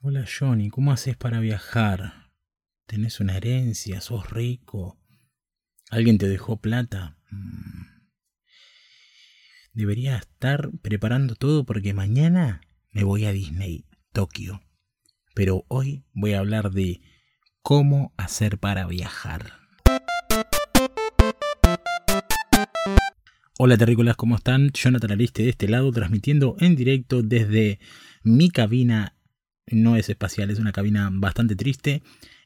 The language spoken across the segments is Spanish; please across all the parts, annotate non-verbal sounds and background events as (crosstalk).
Hola Johnny, ¿cómo haces para viajar? ¿Tenés una herencia? ¿Sos rico? ¿Alguien te dejó plata? Mm. Debería estar preparando todo porque mañana me voy a Disney, Tokio. Pero hoy voy a hablar de cómo hacer para viajar. Hola terrícolas, ¿cómo están? Jonathan Ariste de este lado, transmitiendo en directo desde mi cabina. No es espacial, es una cabina bastante triste.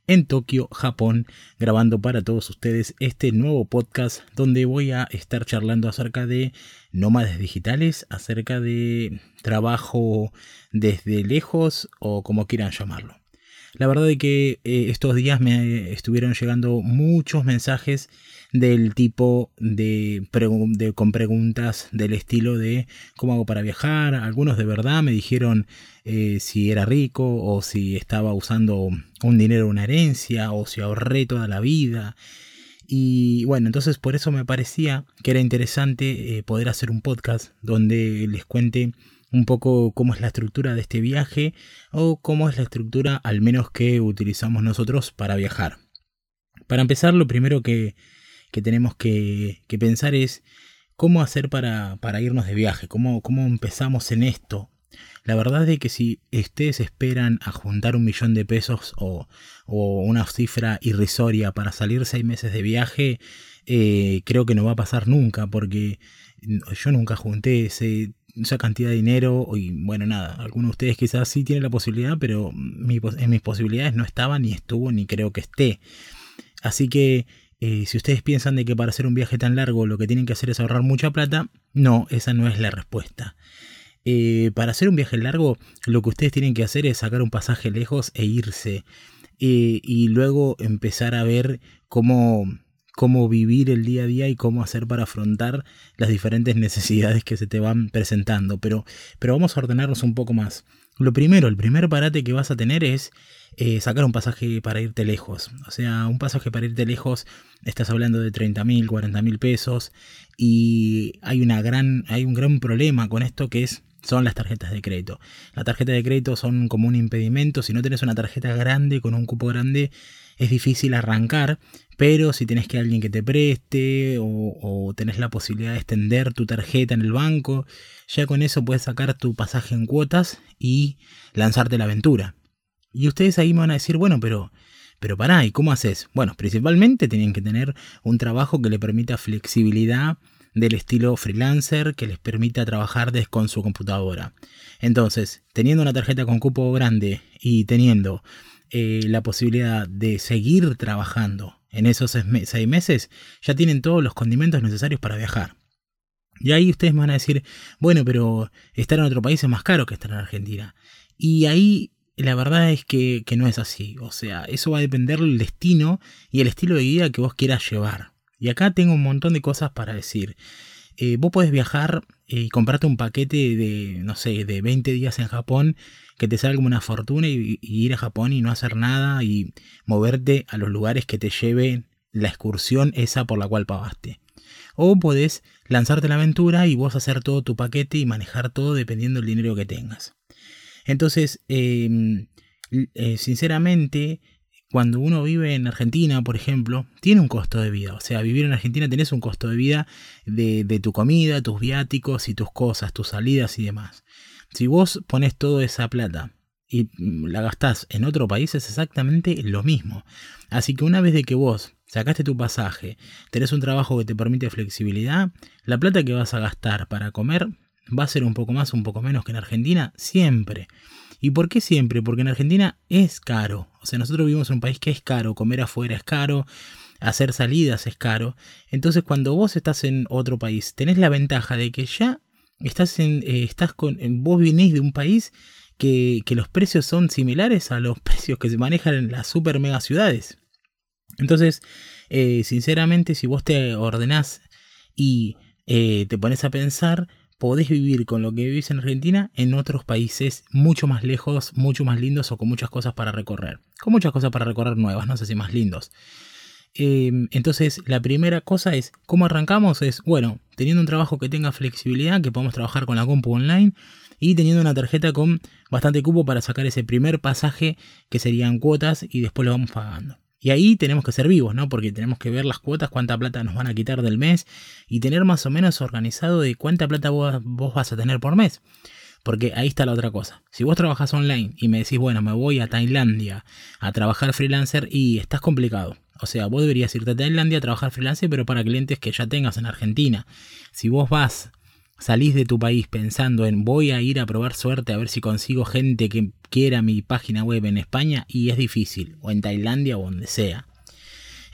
En Tokio, Japón, grabando para todos ustedes este nuevo podcast donde voy a estar charlando acerca de nómades digitales, acerca de trabajo desde lejos o como quieran llamarlo. La verdad es que eh, estos días me estuvieron llegando muchos mensajes del tipo de, con preguntas del estilo de cómo hago para viajar. Algunos de verdad me dijeron eh, si era rico o si estaba usando un dinero, una herencia o si ahorré toda la vida. Y bueno, entonces por eso me parecía que era interesante eh, poder hacer un podcast donde les cuente un poco cómo es la estructura de este viaje o cómo es la estructura al menos que utilizamos nosotros para viajar. Para empezar, lo primero que, tenemos que, pensar es cómo hacer para, irnos de viaje, cómo, cómo empezamos en esto. La verdad es que si ustedes esperan a juntar un millón de pesos o, una cifra irrisoria para salir seis meses de viaje, eh, creo que no va a pasar nunca, porque yo nunca junté ese esa cantidad de dinero y bueno, nada, algunos de ustedes quizás sí tienen la posibilidad, pero en mis posibilidades no estaba, ni estuvo, ni creo que esté. Así que eh, si ustedes piensan de que para hacer un viaje tan largo lo que tienen que hacer es ahorrar mucha plata, no, esa no es la respuesta. Eh, para hacer un viaje largo, lo que ustedes tienen que hacer es sacar un pasaje lejos e irse. Eh, y luego empezar a ver cómo cómo vivir el día a día y cómo hacer para afrontar las diferentes (laughs) necesidades que se te van presentando. Pero, pero vamos a ordenarnos un poco más. Lo primero, el primer parate que vas a tener es eh, sacar un pasaje para irte lejos. O sea, un pasaje para irte lejos, estás hablando de 30 mil, 40 mil pesos. Y hay, una gran, hay un gran problema con esto que es son las tarjetas de crédito. Las tarjetas de crédito son como un impedimento. Si no tenés una tarjeta grande con un cupo grande, es difícil arrancar, pero si tenés que alguien que te preste o, tenés la posibilidad de extender tu tarjeta en el banco, ya con eso puedes sacar tu pasaje en cuotas y lanzarte la aventura. Y ustedes ahí me van a decir, bueno, pero, pero pará, ¿y cómo haces? Bueno, principalmente tienen que tener un trabajo que le permita flexibilidad del estilo freelancer que les permita trabajar desde con su computadora. Entonces, teniendo una tarjeta con cupo grande y teniendo eh, la posibilidad de seguir trabajando en esos seis meses, ya tienen todos los condimentos necesarios para viajar. Y ahí ustedes van a decir, bueno, pero estar en otro país es más caro que estar en Argentina. Y ahí la verdad es que, no es así. O sea, eso va a depender del destino y el estilo de vida que vos quieras llevar. Y acá tengo un montón de cosas para decir. Eh, vos podés viajar y comprarte un paquete de, no sé, de 20 días en Japón que te salga una fortuna y, ir a Japón y no hacer nada y moverte a los lugares que te lleven la excursión esa por la cual pagaste. O podés lanzarte la aventura y vos hacer todo tu paquete y manejar todo dependiendo del dinero que tengas. Entonces, em, eh, sinceramente, cuando uno vive en Argentina, por ejemplo, tiene un costo de vida. O sea, vivir en Argentina tenés un costo de vida de, tu comida, tus viáticos y tus cosas, tus salidas y demás. Si vos pones toda esa plata y la gastás en otro país es exactamente lo mismo. Así que una vez de que vos sacaste tu pasaje, tenés un trabajo que te permite flexibilidad, la plata que vas a gastar para comer va a ser un poco más, un poco menos que en Argentina, siempre. ¿Y por qué siempre? Porque en Argentina es caro. O sea, nosotros vivimos en un país que es caro, comer afuera es caro, hacer salidas es caro. Entonces, cuando vos estás en otro país, tenés la ventaja de que ya Estás en, eh, estás con, vos venís de un país que, los precios son similares a los (laughs) precios que se manejan en las super mega ciudades. Entonces, eh, sinceramente, si vos te ordenás y eh, te pones a pensar, podés vivir con lo que vivís en Argentina en otros países mucho más lejos, mucho más lindos o con muchas cosas para recorrer. Con muchas cosas para recorrer nuevas, no sé si más lindos. Em, entonces, la primera cosa es, ¿cómo arrancamos? Es, bueno, teniendo un trabajo que tenga flexibilidad, que podamos trabajar con la compu online y teniendo una tarjeta con bastante cupo para sacar ese primer pasaje que serían cuotas y después lo vamos pagando. Y ahí tenemos que ser vivos, ¿no? Porque tenemos que ver las cuotas, cuánta plata nos van a quitar del mes y tener más o menos organizado de cuánta plata vos, vas a tener por mes. Porque ahí está la otra cosa. Si vos trabajas online y me decís, bueno, me voy a Tailandia a trabajar freelancer y estás complicado. O sea, vos deberías irte a Tailandia a trabajar freelancer, pero para clientes que ya tengas en Argentina. Si vos vas salís de tu país pensando en voy a ir a probar suerte a ver si consigo gente que quiera mi página web en España y es difícil, o en Tailandia o donde sea.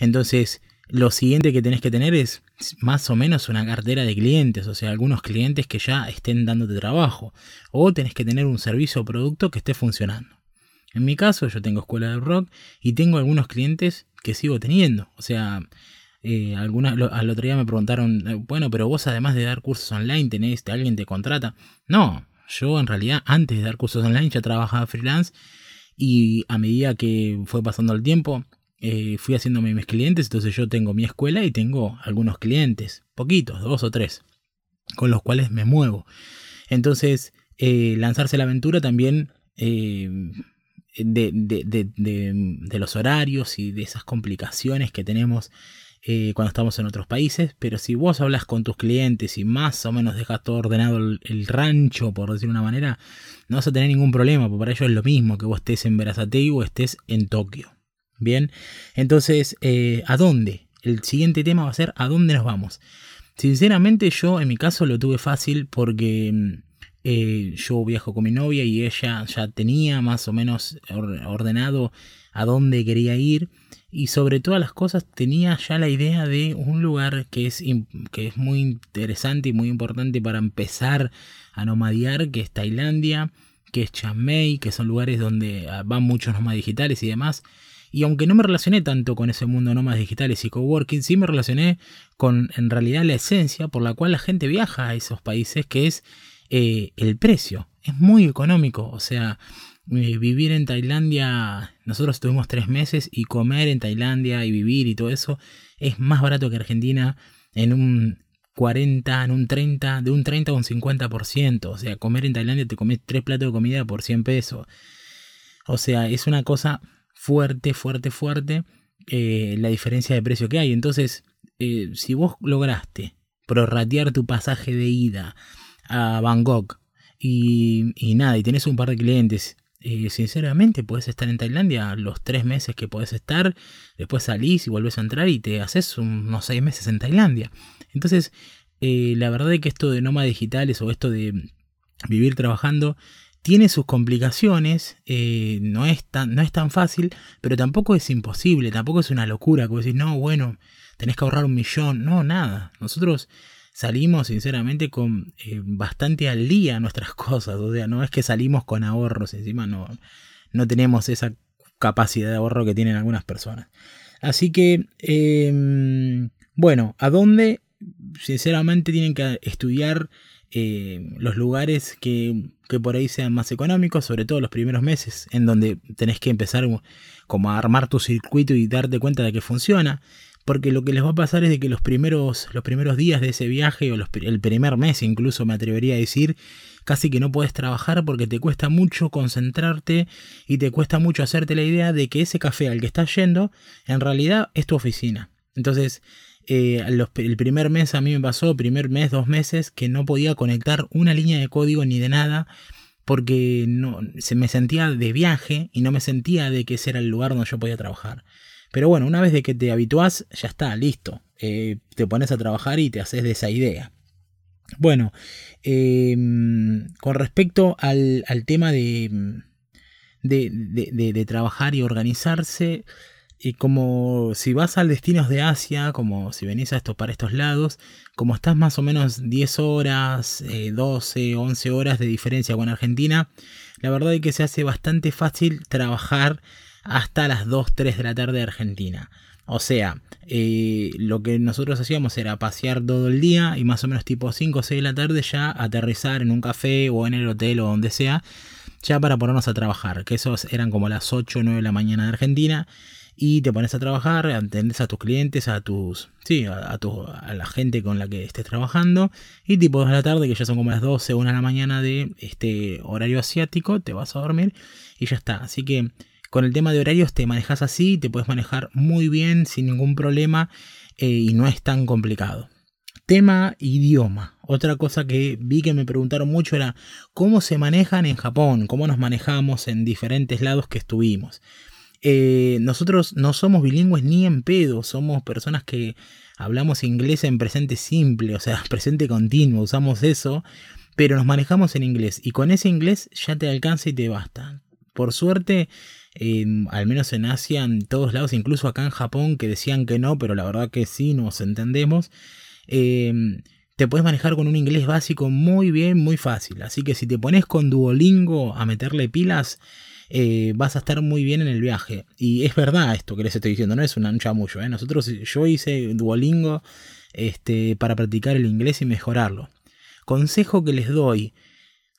Entonces, lo siguiente que tenés que tener es más o menos una cartera de clientes, o sea, algunos clientes que ya estén dándote trabajo, o tenés que tener un servicio o producto que esté funcionando. En mi caso, yo tengo escuela de rock y tengo algunos clientes que sigo teniendo, o sea, eh, al otro día me preguntaron, eh, bueno, pero vos además de dar cursos online, tenés, alguien te contrata. No, yo en realidad antes de dar cursos online ya trabajaba freelance y a medida que fue pasando el tiempo, eh, fui haciéndome mis clientes, entonces yo tengo mi escuela y tengo algunos clientes, poquitos, dos o tres, con los cuales me muevo. Entonces, lanzarse la aventura también de, los horarios y de esas complicaciones que tenemos eh, cuando estamos en otros países, pero si vos hablas con tus clientes y más o menos dejas todo ordenado el, rancho, por decir una manera, no vas a tener ningún problema, porque para ellos es lo mismo que vos estés en Verazatei o estés en Tokio. Bien, entonces, eh, ¿a dónde? El siguiente tema va a ser ¿a dónde nos vamos? Sinceramente yo en mi caso lo tuve fácil porque mm, eh, yo viajo con mi novia y ella ya tenía más o menos ordenado a dónde quería ir y sobre todas las cosas tenía ya la idea de un lugar que es, que es muy interesante y muy importante para empezar a nomadiar, que es Tailandia, que es Chiang Mai, que son lugares donde ah, van muchos nómadas digitales y demás. Y aunque no me relacioné tanto con ese mundo nómadas digitales y coworking, sí me relacioné con en realidad la esencia por la cual la gente viaja a esos países, que es eh, el precio. Es muy económico, o sea, eh, vivir en Tailandia, nosotros estuvimos tres meses y comer en Tailandia y vivir y todo eso es más barato que Argentina en un 40, en un 30, de un 30 a un 50%. O sea, comer en Tailandia te comes tres platos de comida por 100 pesos. O sea, es una cosa fuerte, fuerte, fuerte eh, la diferencia de precio que hay. Entonces, eh, si vos lograste prorratear tu pasaje de ida a Bangkok y, y nada, y tenés un par de clientes eh, sinceramente, puedes estar en Tailandia los tres meses que puedes estar, después salís y vuelves a entrar y te haces unos seis meses en Tailandia. Entonces, eh, la verdad es que esto de nómadas digitales o esto de vivir trabajando tiene sus complicaciones, eh, no, es tan, no es tan fácil, pero tampoco es imposible, tampoco es una locura, como decir, no, bueno, tenés que ahorrar un millón, no, nada. Nosotros salimos sinceramente con eh, bastante al día nuestras (laughs) cosas. O sea, no es que salimos con ahorros, encima no, no tenemos esa capacidad de ahorro que tienen algunas personas. Así que, em, bueno, ¿a dónde? Sinceramente tienen que estudiar eh, los lugares que, que, por ahí sean más económicos, sobre todo los primeros meses, en donde tenés que empezar como a armar tu circuito y darte cuenta de que funciona porque lo que les va a pasar es de que los primeros, los primeros días de ese viaje, o el primer mes incluso me atrevería a decir, casi que no puedes trabajar porque te cuesta mucho concentrarte y te cuesta mucho hacerte la idea de que ese café al que estás yendo en realidad es tu oficina. Entonces, eh, el primer mes a mí me pasó, primer mes, dos meses, que no podía conectar una línea de código ni de nada porque no, se me sentía de viaje y no me sentía de que ese era el lugar donde yo podía trabajar. Pero bueno, una vez de que te habituás, ya está, listo. Eh, te pones a trabajar y te haces de esa idea. Bueno, em, con respecto al, tema de, de, trabajar y organizarse, y como si vas al destinos de Asia, como si venís a esto para estos lados, como estás más o menos 10 horas, 12, eh, 11 horas de diferencia con Argentina, la verdad es que se hace bastante fácil trabajar hasta las 2, 3 de la tarde de Argentina. O sea, eh, lo que nosotros hacíamos era pasear todo el día y más o menos tipo 5 o 6 de la tarde ya aterrizar en un café o en el hotel o donde sea, ya para ponernos a trabajar, que esos eran como las 8 o 9 de la mañana de Argentina. y te pones a trabajar, atendes a tus clientes, a tus, sí, a, tu, a la gente con la que estés trabajando y tipo de la tarde, que ya son como las 12, 1 de la mañana de este horario asiático, te vas a dormir y ya está. Así que con el tema de horarios te manejas así, te puedes manejar muy bien sin ningún problema eh, y no es tan complicado. Tema idioma. Otra cosa que vi que me preguntaron mucho era cómo se manejan en Japón, cómo nos manejamos en diferentes lados que estuvimos. Eh, nosotros no somos bilingües ni en pedo, somos personas que hablamos inglés en presente simple, o sea, (laughs) presente continuo, usamos eso, pero nos manejamos en inglés y con ese inglés ya te alcanza y te basta. Por suerte, al menos en Asia, en todos lados, incluso acá en Japón, que decían que no, pero la verdad que sí, nos entendemos. Em, te puedes manejar con un inglés básico muy bien, muy fácil. Así que si te pones con Duolingo a meterle pilas, eh, vas a estar muy bien en el viaje. Y es verdad esto que les estoy diciendo, no es un chamullo. ¿eh? Nosotros, yo hice Duolingo este, para practicar el inglés y mejorarlo. Consejo que les doy.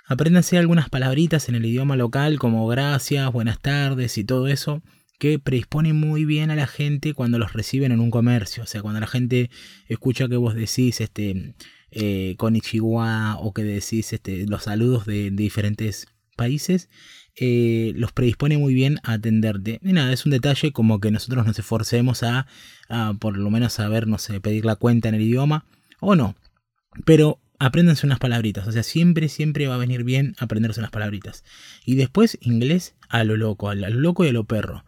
Apréndanse algunas palabritas en el idioma local como gracias, buenas tardes y todo eso que predispone muy bien a la gente cuando los reciben en un comercio. O sea, cuando la gente escucha que vos decís este eh, Ichiwa o que decís este, los saludos de, diferentes países, eh, los predispone muy bien a atenderte. Y nada, es un detalle como que nosotros nos esforcemos a, a por lo menos saber, no sé, pedir la cuenta en el idioma o no. Pero apréndanse unas palabritas. O sea, siempre, siempre va a venir bien aprenderse unas palabritas. Y después inglés a lo loco, a lo loco y a lo perro.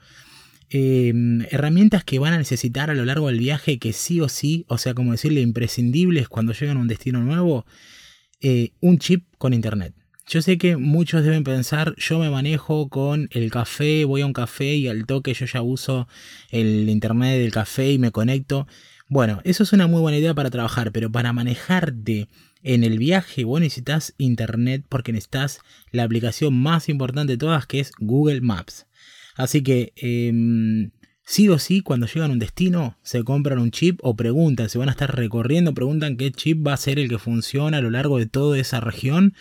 Em, herramientas que van a necesitar a lo largo del viaje que sí o sí, o sea, como decirle, imprescindibles cuando llegan a un destino nuevo, eh, un chip con internet. Yo sé que muchos deben pensar, yo me manejo con el café, voy a un café y al toque yo ya uso el internet del café y me conecto. Bueno, eso es una muy buena idea para trabajar, pero para manejarte en el viaje vos necesitas internet porque necesitas la aplicación más importante de todas que es Google Maps. Así que em, sí o sí, cuando llegan a un destino, se compran un chip o preguntan, si van a estar recorriendo, preguntan qué chip va a ser el que funciona a lo largo de toda esa región.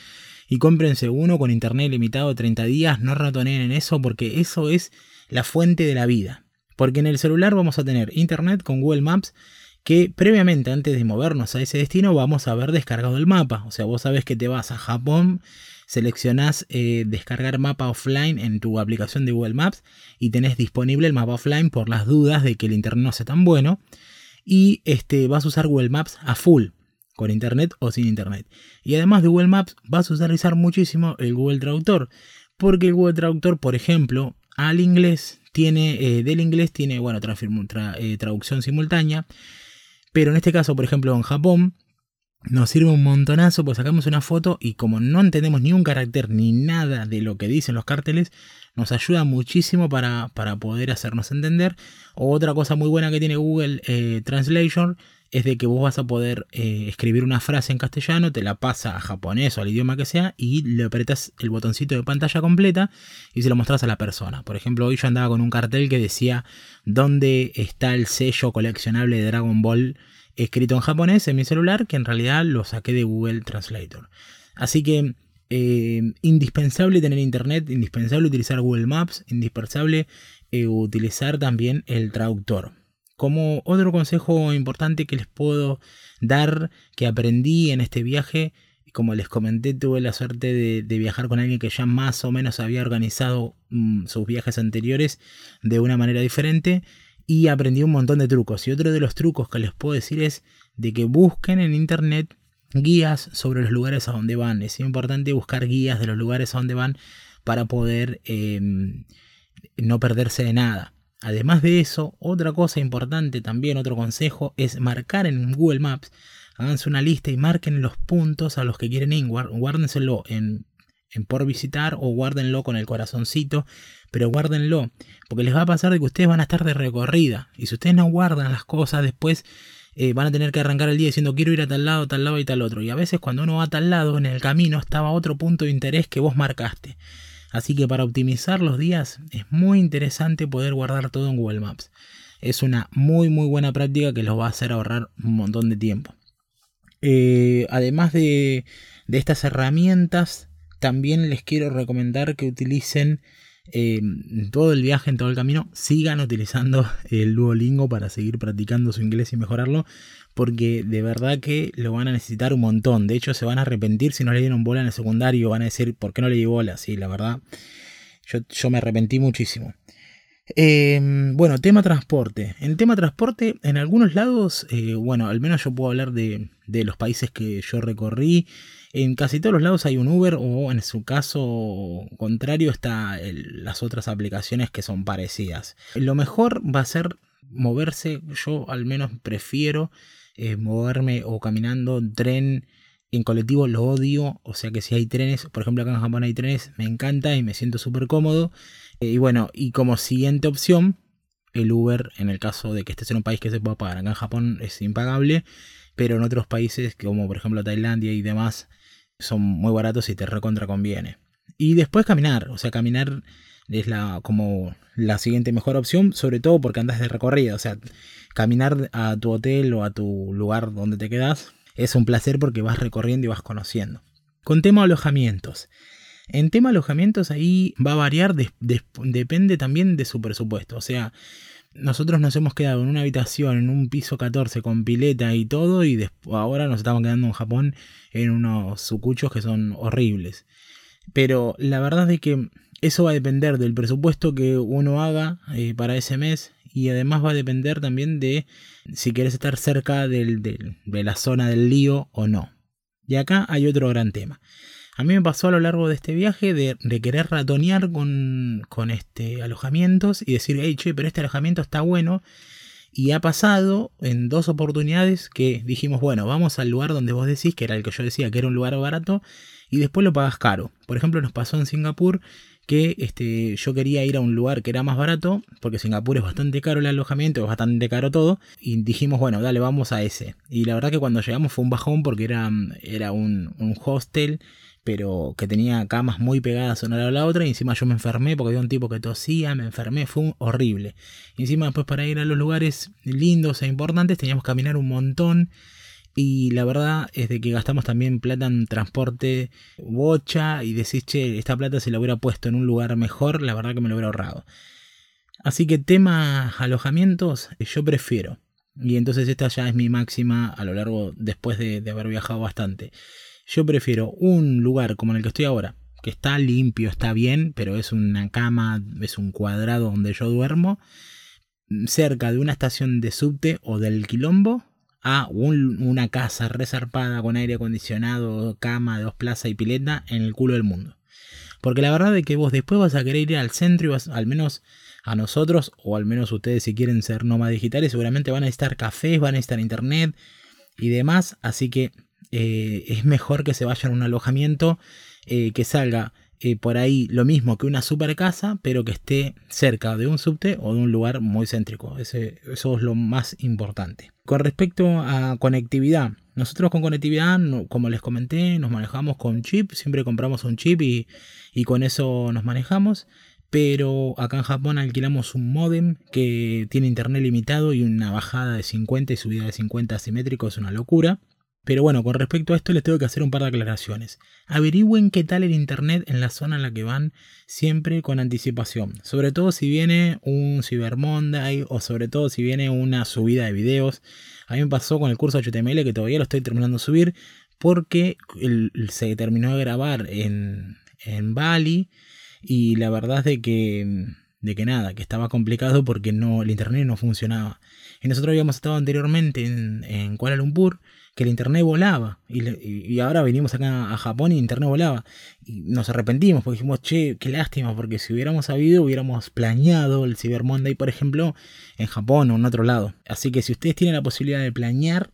Y cómprense uno con internet limitado de 30 días, no ratoneen en eso porque eso es la fuente de la vida. Porque en el celular vamos a tener internet con Google Maps que previamente antes de movernos a ese destino vamos a haber descargado el mapa. O sea, vos sabes que te vas a Japón seleccionás eh, descargar mapa offline en tu aplicación de Google Maps y tenés disponible el mapa offline por las dudas de que el internet no sea tan bueno. Y este, vas a usar Google Maps a full, con internet o sin internet. Y además de Google Maps, vas a utilizar muchísimo el Google Traductor. Porque el Google Traductor, por ejemplo, al inglés tiene, eh, del inglés tiene, bueno, eh, traducción simultánea. Pero en este caso, por ejemplo, en Japón, nos sirve un montonazo, pues sacamos una foto y como no entendemos ni un carácter ni nada de lo que dicen los carteles, nos ayuda muchísimo para, para poder hacernos entender. Otra cosa muy buena que tiene Google eh, Translation es de que vos vas a poder eh, escribir una frase en castellano, te la pasa a japonés o al idioma que sea y le apretas el botoncito de pantalla completa y se lo mostras a la persona. Por ejemplo, hoy yo andaba con un cartel que decía dónde está el sello coleccionable de Dragon Ball escrito en japonés en mi celular, que en realidad lo saqué de Google Translator. Así que eh, indispensable tener internet, indispensable utilizar Google Maps, indispensable eh, utilizar también el traductor. Como otro consejo importante que les puedo dar, que aprendí en este viaje, como les comenté, tuve la suerte de, viajar con alguien que ya más o menos había organizado mm, sus viajes anteriores de una manera diferente y aprendí un montón de trucos. Y otro de los trucos que les puedo decir es de que busquen en internet guías sobre los lugares a donde van. Es importante buscar guías de los lugares a donde van para poder em, no perderse de nada. Además de eso, otra cosa importante también, otro consejo, es marcar en Google Maps. Háganse una lista y marquen los puntos a los que quieren ir. Guárdenselo en en por visitar o guárdenlo con el corazoncito, pero guárdenlo, porque les va a pasar de que ustedes van a estar de recorrida y si ustedes no guardan las cosas después eh, van a tener que arrancar el día diciendo quiero ir a tal lado, tal lado y tal otro. Y a veces cuando uno va a tal lado en el camino estaba otro punto de interés que vos marcaste. Así que para optimizar los días es muy interesante poder guardar todo en Google Maps. Es una muy muy buena práctica que los va a hacer ahorrar un montón de tiempo. Eh, además de, estas herramientas también les quiero recomendar que utilicen eh, todo el viaje, en todo el camino, sigan utilizando el Duolingo para seguir practicando su inglés y mejorarlo, porque de verdad que lo van a necesitar un montón. De hecho, se van a arrepentir si no le dieron bola en el secundario, van a decir, ¿por qué no le di bola? Sí, la verdad, yo, yo me arrepentí muchísimo. Em, bueno, tema transporte. En tema transporte, en algunos lados, eh, bueno, al menos yo puedo hablar de, de, los países que yo recorrí. En casi todos los lados hay un Uber o en su caso contrario está las otras aplicaciones que son parecidas. Lo mejor va a ser moverse, yo al menos prefiero eh, moverme o caminando, tren, en colectivo lo odio, o sea que si hay trenes, por ejemplo acá en Japón hay trenes, me encanta y me siento súper cómodo. Eh, y bueno, y como siguiente opción, el Uber, en el caso de que estés en un país que se pueda pagar. Acá en Japón es impagable, pero en otros países, como por ejemplo Tailandia y demás, son muy baratos y te recontra conviene. Y después caminar, o sea, caminar es la, como la siguiente mejor opción, sobre todo porque andas de recorrido, o sea, caminar a tu hotel o a tu lugar donde te quedas es un placer porque vas recorriendo y vas conociendo. Con tema alojamientos. En tema alojamientos ahí va a variar, depende también de su presupuesto. O sea, nosotros nos hemos quedado en una habitación, en un piso 14 con pileta y todo, y ahora nos estamos quedando en Japón en unos sucuchos que son horribles. Pero la verdad es que eso va a depender del presupuesto que uno haga eh, para ese mes y además va a depender también de si quieres estar cerca de la zona del lío o no. Y acá hay otro gran tema. A mí me pasó a lo largo de este viaje de, querer ratonear con, con este, alojamientos y decir, hey, che, pero este alojamiento está bueno. Y ha pasado en dos oportunidades que dijimos, bueno, vamos al lugar donde vos decís, que era el que yo decía que era un lugar barato, y después lo pagas caro. Por ejemplo, nos pasó en Singapur que este, yo quería ir a un lugar que era más barato, porque Singapur es bastante caro el alojamiento, es bastante caro todo, y dijimos, bueno, dale, vamos a ese. Y la verdad que cuando llegamos fue un bajón porque era, era un, un hostel pero que tenía camas muy pegadas una a la otra y encima yo me enfermé porque había un tipo que tosía, me enfermé, fue horrible. Y encima después para ir a los lugares lindos e importantes teníamos que caminar un montón y la verdad es de que gastamos también plata en transporte bocha y decís, che, esta plata se la hubiera puesto en un lugar mejor, la verdad que me lo hubiera ahorrado. Así que tema alojamientos, yo prefiero. Y entonces esta ya es mi máxima a lo largo, después de, de haber viajado bastante. Yo prefiero un lugar como en el que estoy ahora, que está limpio, está bien, pero es una cama, es un cuadrado donde yo duermo, cerca de una estación de subte o del quilombo, a una casa resarpada con aire acondicionado, cama, dos plazas y pileta en el culo del mundo. Porque la verdad es que vos después vas a querer ir al centro y vas, al menos a nosotros, o al menos ustedes si quieren ser nómadas digitales, seguramente van a necesitar cafés, van a necesitar internet y demás. Así que eh, es mejor que se vayan a un alojamiento eh, que salga eh, por ahí lo mismo que una super casa, pero que esté cerca de un subte o de un lugar muy céntrico. Eso es lo más importante. Con respecto a conectividad, nosotros con conectividad, como les comenté, nos manejamos con chip, siempre compramos un chip y, y con eso nos manejamos. Pero acá en Japón alquilamos un modem que tiene internet limitado y una bajada de 50 y subida de 50 asimétrico, es una locura. Pero bueno, con respecto a esto les tengo que hacer un par de aclaraciones. Averigüen qué tal el internet en la zona en la que van siempre con anticipación. Sobre todo si viene un Cyber Monday o sobre todo si viene una subida de videos. A mí me pasó con el curso HTML que todavía lo estoy terminando de subir porque se terminó de grabar en, en Bali y la verdad es de que, de que nada, que estaba complicado porque no, el internet no funcionaba. Y nosotros habíamos estado anteriormente en, en Kuala Lumpur que el internet volaba. Y, ahora venimos acá a Japón y el internet volaba. Y nos arrepentimos porque dijimos, che, qué lástima, porque si hubiéramos sabido, hubiéramos planeado el Cyber Monday, por ejemplo, en Japón o en otro lado. Así que si ustedes tienen la posibilidad de planear,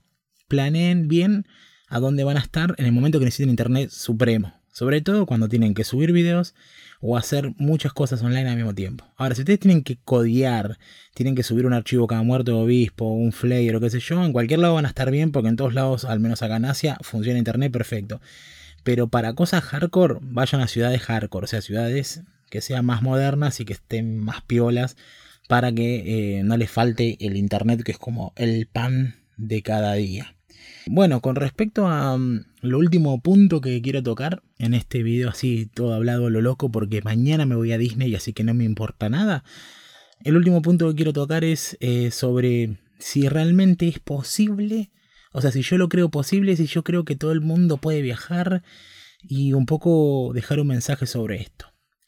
planeen bien a dónde van a estar en el momento que necesiten internet supremo. Sobre todo cuando tienen que subir videos o hacer muchas cosas online al mismo tiempo. Ahora, si ustedes tienen que codear, tienen que subir un archivo cada muerto de obispo, un flyer o qué sé yo, en cualquier lado van a estar bien porque en todos lados, al menos acá en Asia, funciona internet perfecto. Pero para cosas hardcore, vayan a ciudades hardcore, o sea, ciudades que sean más modernas y que estén más piolas para que eh, no les falte el internet que es como el pan de cada día. Bueno, con respecto a mm, lo último punto que quiero tocar en este video así todo hablado lo loco porque mañana me voy a Disney así que no me importa nada. El último punto que quiero tocar es eh, sobre si realmente es posible, o sea, si yo lo creo posible, si yo creo que todo el mundo puede viajar y un poco dejar un mensaje sobre esto.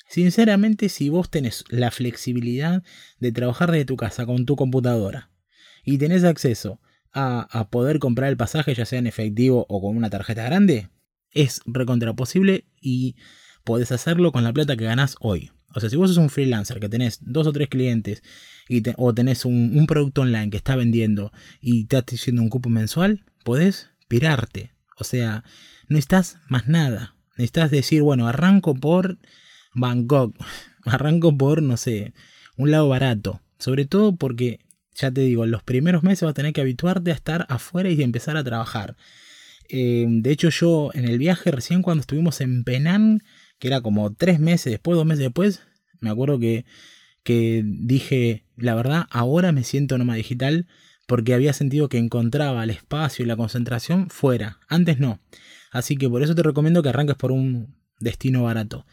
Sinceramente, si vos tenés la flexibilidad de trabajar desde tu casa con tu computadora y tenés acceso a, poder comprar el pasaje, ya sea en efectivo o con una tarjeta grande, es recontra posible y podés hacerlo con la plata que ganás hoy. O sea, si vos sos un freelancer que tenés dos o tres clientes y o tenés un, producto online que está vendiendo y te estás haciendo un cupo mensual, podés pirarte. O sea, no estás más nada. Necesitas decir, bueno, arranco por Bangkok, (laughs) arranco por, no sé, un lado barato. Sobre todo porque ya te digo, en los primeros meses vas a tener que habituarte a estar afuera y empezar a trabajar. Eh, de hecho, yo en el viaje recién cuando estuvimos en Penang, que era como tres meses después, dos meses después, me acuerdo que, que dije, la verdad, ahora me siento nómada digital porque había sentido que encontraba el espacio y la concentración fuera. Antes no. Así que por eso te recomiendo que arranques por un destino barato.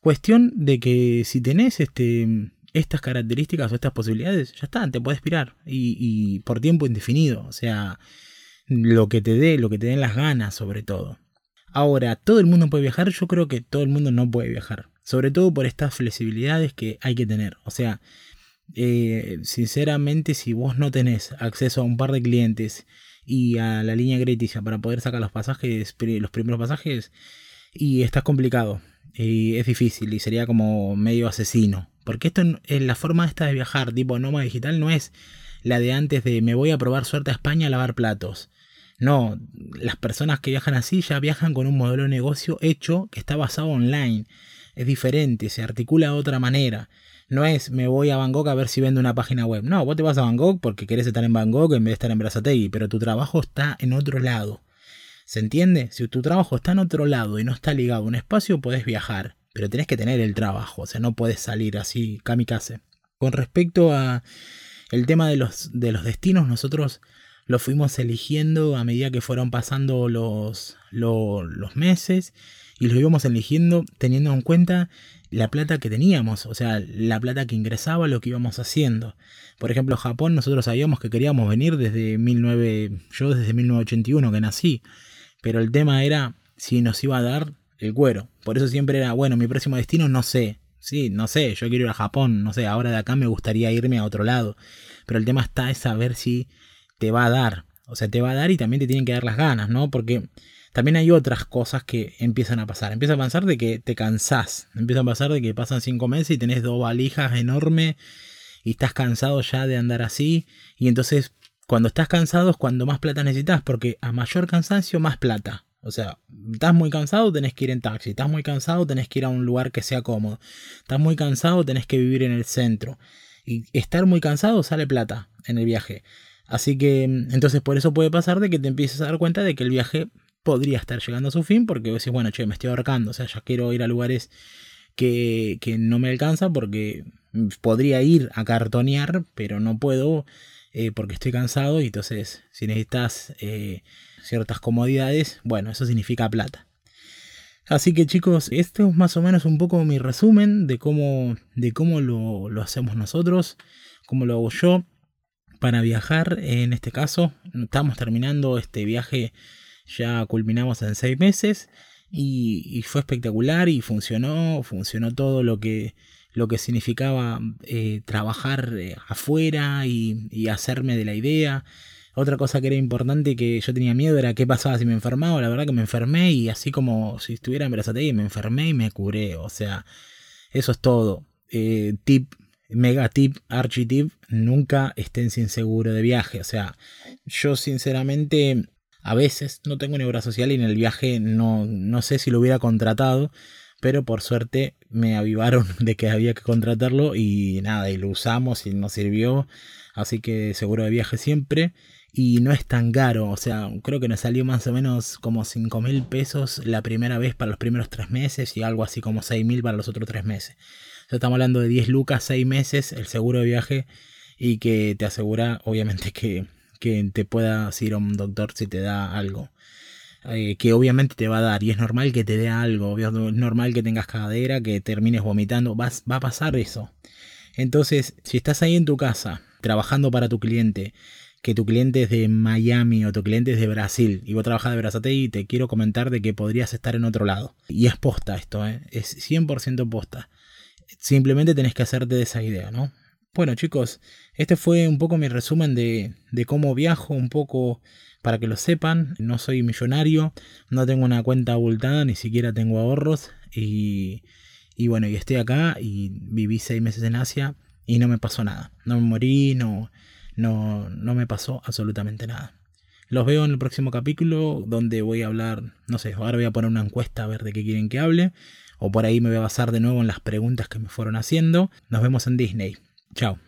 Cuestión de que si tenés este, estas características o estas posibilidades, ya está, te puedes pirar. Y, por tiempo indefinido. O sea, lo que te dé, lo que te den las ganas, sobre todo. Ahora, ¿todo el mundo puede viajar? Yo creo que todo el mundo no puede viajar. Sobre todo por estas flexibilidades que hay que tener. O sea, eh, sinceramente, si vos no tenés acceso a un par de clientes y a la línea crediticia para poder sacar los pasajes, los primeros pasajes, y estás complicado. Y es difícil y sería como medio asesino. Porque esto es la forma esta de viajar, tipo nómada digital, no es la de antes de me voy a probar suerte a España a lavar platos. No, las personas que viajan así ya viajan con un modelo de negocio hecho que está basado online. Es diferente, se articula de otra manera. No es me voy a Bangkok a ver si vendo una página web. No, vos te vas a Bangkok porque querés estar en Bangkok en vez de estar en Brazategui, pero tu trabajo está en otro lado. ¿Se entiende? Si tu trabajo está en otro lado y no está ligado a un espacio, podés viajar pero tenés que tener el trabajo, o sea, no puedes salir así kamikaze. Con respecto a el tema de los, de los destinos, nosotros lo fuimos eligiendo a medida que fueron pasando los, los, meses y los íbamos eligiendo teniendo en cuenta la plata que teníamos, o sea, la plata que ingresaba, lo que íbamos haciendo. Por ejemplo, Japón, nosotros sabíamos que queríamos venir desde 19, yo desde 1981 que nací, pero el tema era si nos iba a dar el cuero. Por eso siempre era, bueno, mi próximo destino no sé. Sí, no sé, yo quiero ir a Japón, no sé, ahora de acá me gustaría irme a otro lado. Pero el tema está es saber si te va a dar. O sea, te va a dar y también te tienen que dar las ganas, ¿no? Porque también hay otras cosas que empiezan a pasar. Empieza a pasar de que te cansás. Empieza a pasar de que pasan cinco meses y tenés dos valijas enormes y estás cansado ya de andar así. Y entonces, cuando estás cansado es cuando más plata necesitas, porque a mayor cansancio, más plata. O sea, estás muy cansado, tenés que ir en taxi. Estás muy cansado, tenés que ir a un lugar que sea cómodo. Estás muy cansado, tenés que vivir en el centro. Y estar muy cansado sale plata en el viaje. Así que entonces por eso puede pasar de que te empieces a dar cuenta de que el viaje podría estar llegando a su fin porque decís, bueno, che, me estoy ahorcando. O sea, ya quiero ir a lugares que, que no me alcanza porque podría ir a cartonear, pero no puedo eh, porque estoy cansado y entonces si necesitas eh, ciertas comodidades, bueno, eso significa plata. Así que chicos, esto es más o menos un poco mi resumen de cómo, de cómo lo, lo hacemos nosotros, cómo lo hago yo para viajar. En este caso, estamos terminando este viaje, ya culminamos en seis meses y, y fue espectacular y funcionó, funcionó todo lo que lo que significaba eh, trabajar eh, afuera y, hacerme de la idea. Otra cosa que era importante que yo tenía miedo era qué pasaba si me enfermaba. La verdad que me enfermé y así como si estuviera en y me enfermé y me curé. O sea, eso es todo. Eh, tip, mega tip, archi tip, nunca estén sin seguro de viaje. O sea, yo sinceramente a veces no tengo social y en el viaje no, no sé si lo hubiera contratado pero por suerte me avivaron (laughs) de que había que contratarlo y nada, y lo usamos y nos sirvió, así que seguro de viaje siempre. Y no es tan caro, o sea, creo que nos salió más o menos como 5 mil pesos la primera vez para los primeros 3 meses y algo así como 6 mil para los otros 3 meses. O estamos hablando de 10 lucas, 6 meses el seguro de viaje y que te asegura obviamente que, que te pueda ir a un doctor si te da algo. Eh, que obviamente te va a dar y es normal que te dé algo, es normal que tengas cadera, que termines vomitando, va a pasar eso. Entonces, si estás ahí en tu casa trabajando para tu cliente, que tu cliente es de Miami o tu cliente es de Brasil y vos trabajas de Brazate y te quiero comentar de que podrías estar en otro lado. Y es posta esto, ¿eh? es 100% posta. Simplemente tenés que hacerte de esa idea, ¿no? Bueno chicos, este fue un poco mi resumen de, de cómo viajo, un poco para que lo sepan, no soy millonario, no tengo una cuenta abultada, ni siquiera tengo ahorros y, y bueno, y estoy acá y viví seis meses en Asia y no me pasó nada, no me morí, no, no, no me pasó absolutamente nada. Los veo en el próximo capítulo donde voy a hablar, no sé, ahora voy a poner una encuesta a ver de qué quieren que hable, o por ahí me voy a basar de nuevo en las preguntas que me fueron haciendo. Nos vemos en Disney. Chao.